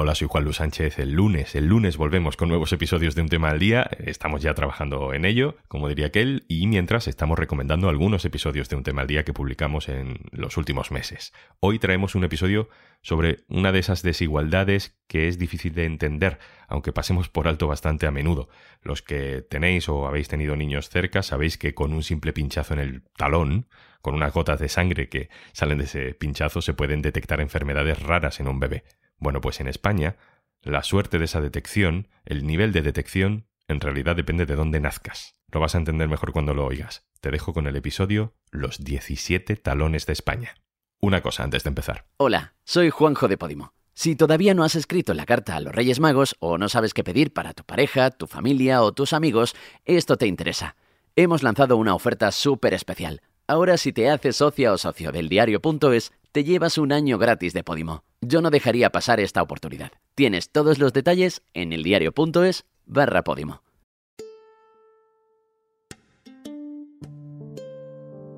hola, soy Juan Luis Sánchez. El lunes, el lunes volvemos con nuevos episodios de Un tema al día. Estamos ya trabajando en ello, como diría aquel, y mientras estamos recomendando algunos episodios de Un tema al día que publicamos en los últimos meses. Hoy traemos un episodio sobre una de esas desigualdades que es difícil de entender, aunque pasemos por alto bastante a menudo. Los que tenéis o habéis tenido niños cerca sabéis que con un simple pinchazo en el talón, con unas gotas de sangre que salen de ese pinchazo, se pueden detectar enfermedades raras en un bebé. Bueno, pues en España, la suerte de esa detección, el nivel de detección, en realidad depende de dónde nazcas. Lo vas a entender mejor cuando lo oigas. Te dejo con el episodio Los 17 talones de España. Una cosa antes de empezar. Hola, soy Juanjo de Podimo. Si todavía no has escrito la carta a los Reyes Magos o no sabes qué pedir para tu pareja, tu familia o tus amigos, esto te interesa. Hemos lanzado una oferta súper especial. Ahora si te haces socia o socio del diario.es, te llevas un año gratis de Podimo. Yo no dejaría pasar esta oportunidad. Tienes todos los detalles en eldiario.es barra Podimo.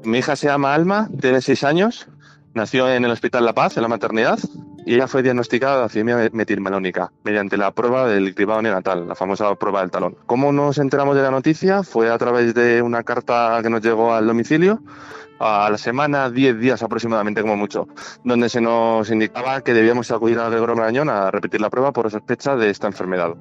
Mi hija se llama Alma, tiene seis años, nació en el Hospital La Paz, en la maternidad, y ella fue diagnosticada de accidemia metilmalónica mediante la prueba del cribado neonatal, la famosa prueba del talón. ¿Cómo nos enteramos de la noticia? Fue a través de una carta que nos llegó al domicilio a la semana, 10 días aproximadamente como mucho, donde se nos indicaba que debíamos acudir a Gregorio Marañón a repetir la prueba por sospecha de esta enfermedad.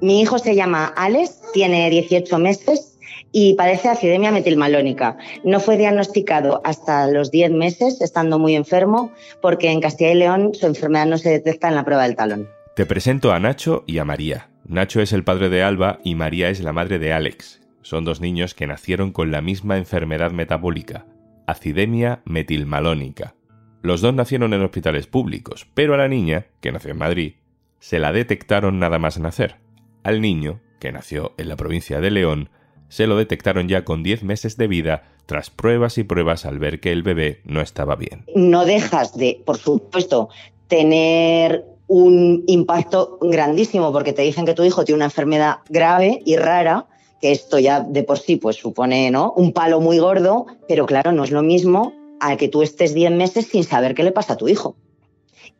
Mi hijo se llama Alex, tiene 18 meses y padece acidemia metilmalónica. No fue diagnosticado hasta los 10 meses, estando muy enfermo, porque en Castilla y León su enfermedad no se detecta en la prueba del talón. Te presento a Nacho y a María. Nacho es el padre de Alba y María es la madre de Alex. Son dos niños que nacieron con la misma enfermedad metabólica, acidemia metilmalónica. Los dos nacieron en hospitales públicos, pero a la niña, que nació en Madrid, se la detectaron nada más nacer. Al niño, que nació en la provincia de León, se lo detectaron ya con 10 meses de vida tras pruebas y pruebas al ver que el bebé no estaba bien. No dejas de, por supuesto, tener un impacto grandísimo porque te dicen que tu hijo tiene una enfermedad grave y rara que esto ya de por sí pues supone ¿no? un palo muy gordo, pero claro, no es lo mismo a que tú estés 10 meses sin saber qué le pasa a tu hijo.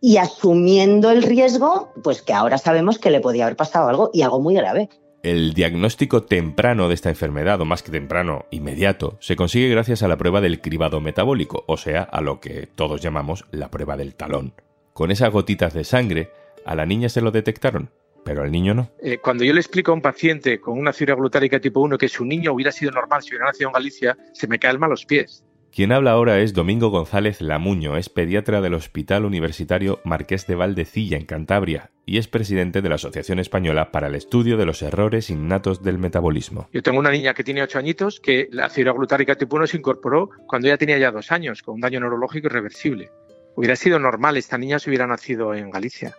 Y asumiendo el riesgo, pues que ahora sabemos que le podía haber pasado algo y algo muy grave. El diagnóstico temprano de esta enfermedad, o más que temprano, inmediato, se consigue gracias a la prueba del cribado metabólico, o sea, a lo que todos llamamos la prueba del talón. Con esas gotitas de sangre, a la niña se lo detectaron, pero al niño no. Eh, cuando yo le explico a un paciente con una fibra glutárica tipo 1 que su niño hubiera sido normal si hubiera nacido en Galicia, se me caen mal los pies. Quien habla ahora es Domingo González Lamuño, es pediatra del Hospital Universitario Marqués de Valdecilla, en Cantabria, y es presidente de la Asociación Española para el Estudio de los Errores Innatos del Metabolismo. Yo tengo una niña que tiene 8 añitos que la fibra glutárica tipo 1 se incorporó cuando ella tenía ya 2 años, con un daño neurológico irreversible. Hubiera sido normal, esta niña si hubiera nacido en Galicia.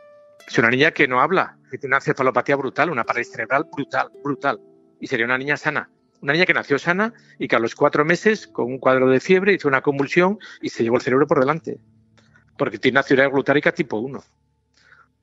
Es una niña que no habla, que tiene una cefalopatía brutal, una parálisis cerebral brutal, brutal. Y sería una niña sana. Una niña que nació sana y que a los cuatro meses, con un cuadro de fiebre, hizo una convulsión y se llevó el cerebro por delante. Porque tiene una ciudad glutárica tipo 1.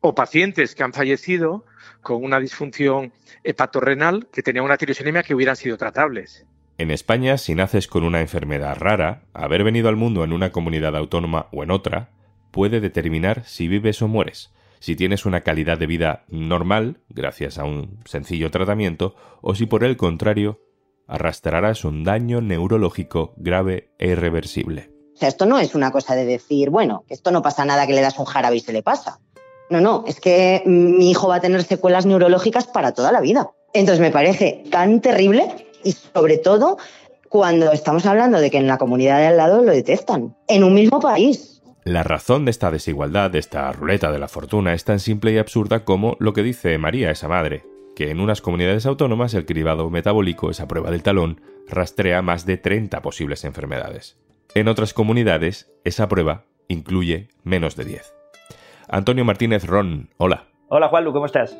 O pacientes que han fallecido con una disfunción hepatorrenal que tenía una tirosinemia que hubieran sido tratables. En España, si naces con una enfermedad rara, haber venido al mundo en una comunidad autónoma o en otra puede determinar si vives o mueres si tienes una calidad de vida normal, gracias a un sencillo tratamiento, o si por el contrario, arrastrarás un daño neurológico grave e irreversible. O sea, esto no es una cosa de decir, bueno, que esto no pasa nada que le das un jarabe y se le pasa. No, no, es que mi hijo va a tener secuelas neurológicas para toda la vida. Entonces me parece tan terrible y sobre todo cuando estamos hablando de que en la comunidad de al lado lo detectan, en un mismo país. La razón de esta desigualdad, de esta ruleta de la fortuna, es tan simple y absurda como lo que dice María, esa madre, que en unas comunidades autónomas el cribado metabólico, esa prueba del talón, rastrea más de 30 posibles enfermedades. En otras comunidades, esa prueba incluye menos de 10. Antonio Martínez Ron, hola. Hola Juanlu, ¿cómo estás?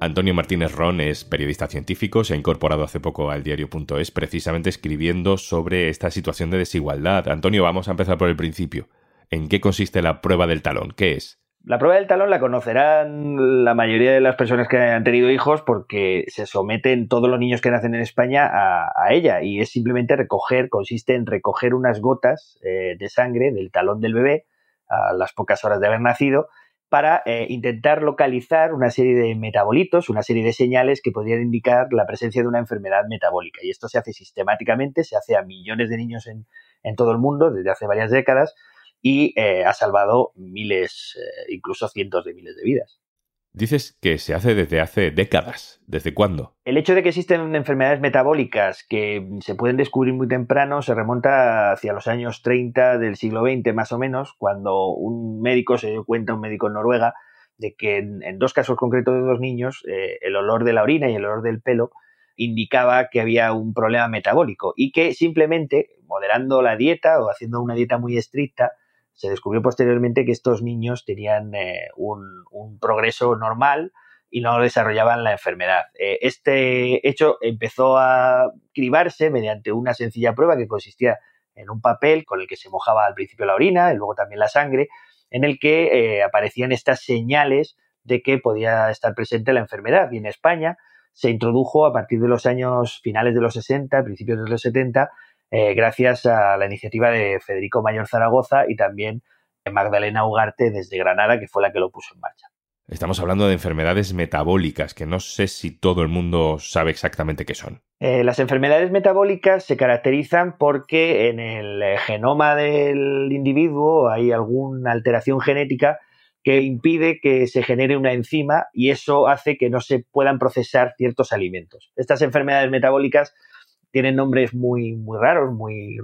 Antonio Martínez Ron es periodista científico, se ha incorporado hace poco al diario.es precisamente escribiendo sobre esta situación de desigualdad. Antonio, vamos a empezar por el principio. ¿En qué consiste la prueba del talón? ¿Qué es? La prueba del talón la conocerán la mayoría de las personas que han tenido hijos porque se someten todos los niños que nacen en España a, ella y es simplemente recoger, consiste en recoger unas gotas eh, de sangre del talón del bebé a las pocas horas de haber nacido para eh, intentar localizar una serie de metabolitos, una serie de señales que podrían indicar la presencia de una enfermedad metabólica. Y esto se hace sistemáticamente, se hace a millones de niños en, en todo el mundo desde hace varias décadas y eh, ha salvado miles, eh, incluso cientos de miles de vidas. Dices que se hace desde hace décadas. ¿Desde cuándo? El hecho de que existen enfermedades metabólicas que se pueden descubrir muy temprano se remonta hacia los años 30 del siglo XX más o menos, cuando un médico se dio cuenta, un médico en Noruega, de que en, dos casos concretos de dos niños, eh, el olor de la orina y el olor del pelo indicaba que había un problema metabólico y que simplemente moderando la dieta o haciendo una dieta muy estricta, se descubrió posteriormente que estos niños tenían eh, un, progreso normal y no desarrollaban la enfermedad. Eh, este hecho empezó a cribarse mediante una sencilla prueba que consistía en un papel con el que se mojaba al principio la orina y luego también la sangre, en el que eh, aparecían estas señales de que podía estar presente la enfermedad. Y en España se introdujo a partir de los años finales de los 60, principios de los 70, eh, gracias a la iniciativa de Federico Mayor Zaragoza y también de Magdalena Ugarte desde Granada, que fue la que lo puso en marcha. Estamos hablando de enfermedades metabólicas, que no sé si todo el mundo sabe exactamente qué son. Eh, las enfermedades metabólicas se caracterizan porque en el genoma del individuo hay alguna alteración genética que impide que se genere una enzima y eso hace que no se puedan procesar ciertos alimentos. Estas enfermedades metabólicas tienen nombres muy, muy raros, muy,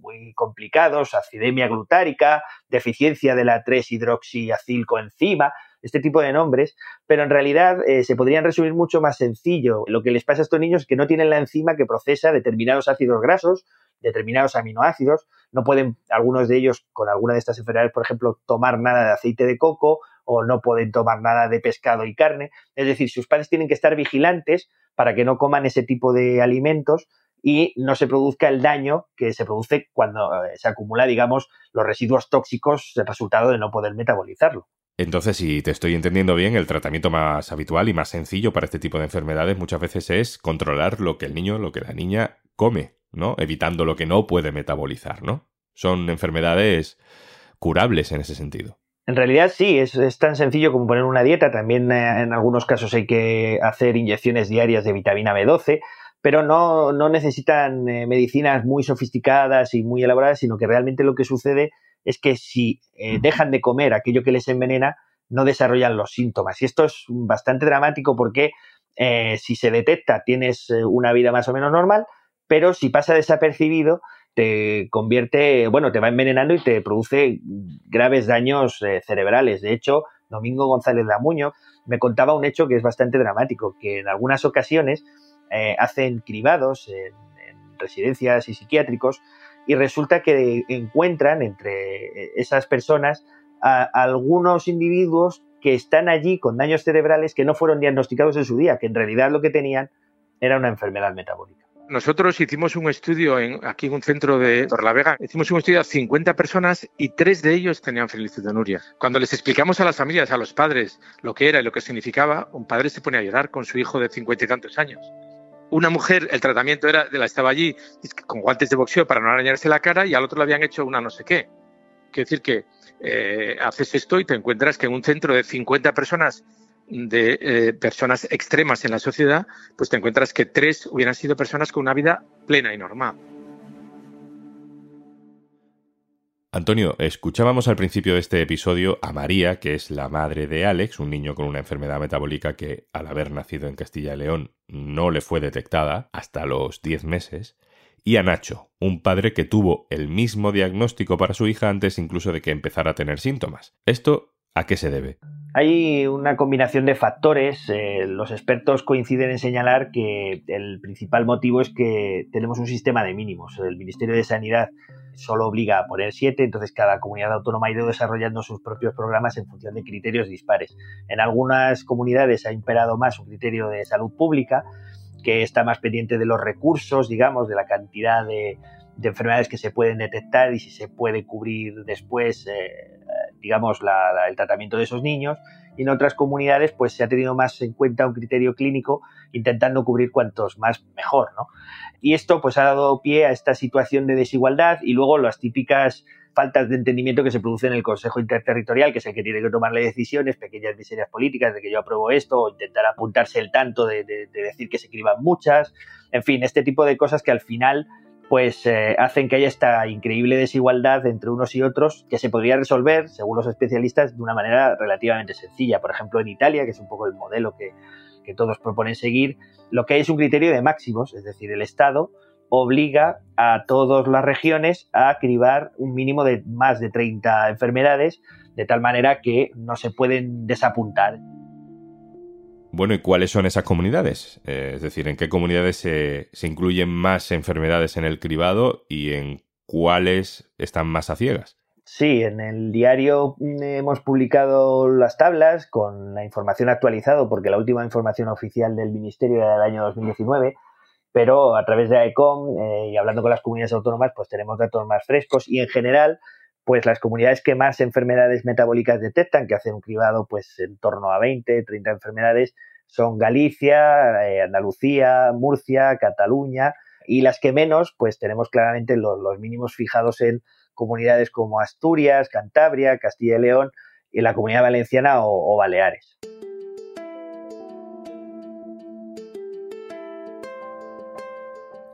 muy complicados, acidemia glutárica, deficiencia de la 3-hidroxiacilcoenzima, este tipo de nombres, pero en realidad eh, se podrían resumir mucho más sencillo. Lo que les pasa a estos niños es que no tienen la enzima que procesa determinados ácidos grasos, determinados aminoácidos, no pueden algunos de ellos con alguna de estas enfermedades, por ejemplo, tomar nada de aceite de coco o no pueden tomar nada de pescado y carne. Es decir, sus padres tienen que estar vigilantes para que no coman ese tipo de alimentos y no se produzca el daño que se produce cuando eh, se acumula, digamos, los residuos tóxicos, el resultado de no poder metabolizarlo. Entonces, si te estoy entendiendo bien, el tratamiento más habitual y más sencillo para este tipo de enfermedades muchas veces es controlar lo que el niño, lo que la niña come, ¿no? Evitando lo que no puede metabolizar, ¿no? Son enfermedades curables en ese sentido. En realidad sí, es, es, tan sencillo como poner una dieta. También eh, en algunos casos hay que hacer inyecciones diarias de vitamina B12 pero no, no necesitan eh, medicinas muy sofisticadas y muy elaboradas, sino que realmente lo que sucede es que si eh, dejan de comer aquello que les envenena, no desarrollan los síntomas. Y esto es bastante dramático porque eh, si se detecta tienes una vida más o menos normal, pero si pasa desapercibido, te convierte, bueno, te va envenenando y te produce graves daños cerebrales. De hecho, Domingo González Lamuño me contaba un hecho que es bastante dramático, que en algunas ocasiones eh, hacen cribados en, residencias y psiquiátricos y resulta que encuentran entre eh, esas personas a, algunos individuos que están allí con daños cerebrales que no fueron diagnosticados en su día, que en realidad lo que tenían era una enfermedad metabólica. Nosotros hicimos un estudio aquí en un centro de Torlavega, hicimos un estudio a 50 personas y tres de ellos tenían felicitonuria. Cuando les explicamos a las familias, a los padres, lo que era y lo que significaba, un padre se pone a llorar con su hijo de cincuenta y tantos años una mujer, el tratamiento era, de la estaba allí con guantes de boxeo para no arañarse la cara y al otro le habían hecho una no sé qué. Quiere decir que eh, haces esto y te encuentras que en un centro de 50 personas, de eh, personas extremas en la sociedad, pues te encuentras que tres hubieran sido personas con una vida plena y normal. Antonio, escuchábamos al principio de este episodio a María, que es la madre de Alex, un niño con una enfermedad metabólica que, al haber nacido en Castilla y León, no le fue detectada hasta los 10 meses, y a Nacho, un padre que tuvo el mismo diagnóstico para su hija antes incluso de que empezara a tener síntomas. ¿Esto a qué se debe? Hay una combinación de factores. Eh, los expertos coinciden en señalar que el principal motivo es que tenemos un sistema de mínimos. El Ministerio de Sanidad solo obliga a poner siete, entonces cada comunidad autónoma ha ido desarrollando sus propios programas en función de criterios dispares. En algunas comunidades ha imperado más un criterio de salud pública, que está más pendiente de los recursos, digamos, de la cantidad de, enfermedades que se pueden detectar y si se puede cubrir después eh, digamos, el tratamiento de esos niños y en otras comunidades pues se ha tenido más en cuenta un criterio clínico intentando cubrir cuantos más mejor, ¿no? Y esto pues ha dado pie a esta situación de desigualdad y luego las típicas faltas de entendimiento que se producen en el Consejo Interterritorial, que es el que tiene que tomarle decisiones, pequeñas miserias políticas de que yo apruebo esto, o intentar apuntarse el tanto de, decir que se escriban muchas, en fin, este tipo de cosas que al final pues eh, hacen que haya esta increíble desigualdad entre unos y otros que se podría resolver, según los especialistas, de una manera relativamente sencilla. Por ejemplo, en Italia, que es un poco el modelo que, que todos proponen seguir, lo que hay es un criterio de máximos, es decir, el Estado obliga a todas las regiones a cribar un mínimo de más de 30 enfermedades, de tal manera que no se pueden desapuntar. Bueno, ¿y cuáles son esas comunidades? Eh, es decir, ¿en qué comunidades se, incluyen más enfermedades en el cribado y en cuáles están más a ciegas? Sí, en el diario mm, hemos publicado las tablas con la información actualizada, porque la última información oficial del Ministerio era del año 2019, pero a través de AECOM eh, y hablando con las comunidades autónomas, pues tenemos datos más frescos y en general pues las comunidades que más enfermedades metabólicas detectan, que hacen un cribado pues en torno a 20, 30 enfermedades, son Galicia, eh, Andalucía, Murcia, Cataluña, y las que menos, pues tenemos claramente los, mínimos fijados en comunidades como Asturias, Cantabria, Castilla y León, y la comunidad valenciana o Baleares.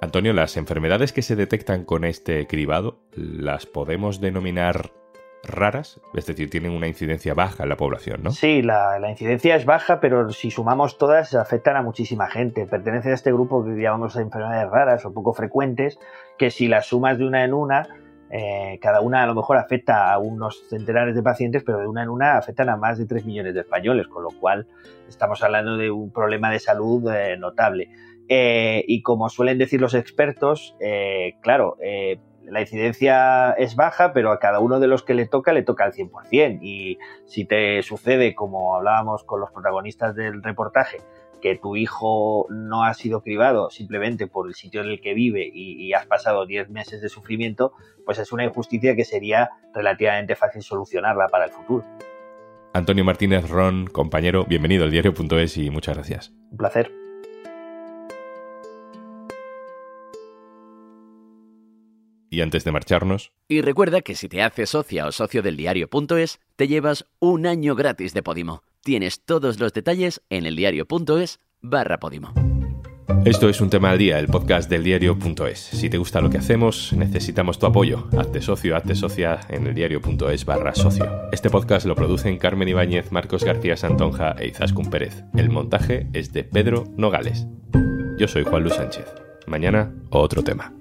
Antonio, las enfermedades que se detectan con este cribado, ¿las podemos denominar raras? Es decir, tienen una incidencia baja en la población, ¿no? Sí, la, incidencia es baja, pero si sumamos todas, afectan a muchísima gente. Pertenecen a este grupo que llamamos enfermedades raras o poco frecuentes, que si las sumas de una en una, eh, cada una a lo mejor afecta a unos centenares de pacientes, pero de una en una afectan a más de 3 millones de españoles, con lo cual estamos hablando de un problema de salud eh, notable. Eh, y como suelen decir los expertos, eh, claro, eh, la incidencia es baja, pero a cada uno de los que le toca le toca al 100%. Y si te sucede, como hablábamos con los protagonistas del reportaje, que tu hijo no ha sido cribado simplemente por el sitio en el que vive y, y has pasado 10 meses de sufrimiento, pues es una injusticia que sería relativamente fácil solucionarla para el futuro. Antonio Martínez Ron, compañero, bienvenido al diario.es y muchas gracias. Un placer. Y antes de marcharnos... Y recuerda que si te haces socia o socio del diario.es, te llevas un año gratis de Podimo. Tienes todos los detalles en eldiario.es barra Podimo. Esto es un tema al día, el podcast del diario.es. Si te gusta lo que hacemos, necesitamos tu apoyo. Hazte socio, hazte socia en eldiario.es barra socio. Este podcast lo producen Carmen Ibáñez, Marcos García Santonja e Izaskun Pérez. El montaje es de Pedro Nogales. Yo soy Juan Luis Sánchez. Mañana, otro tema.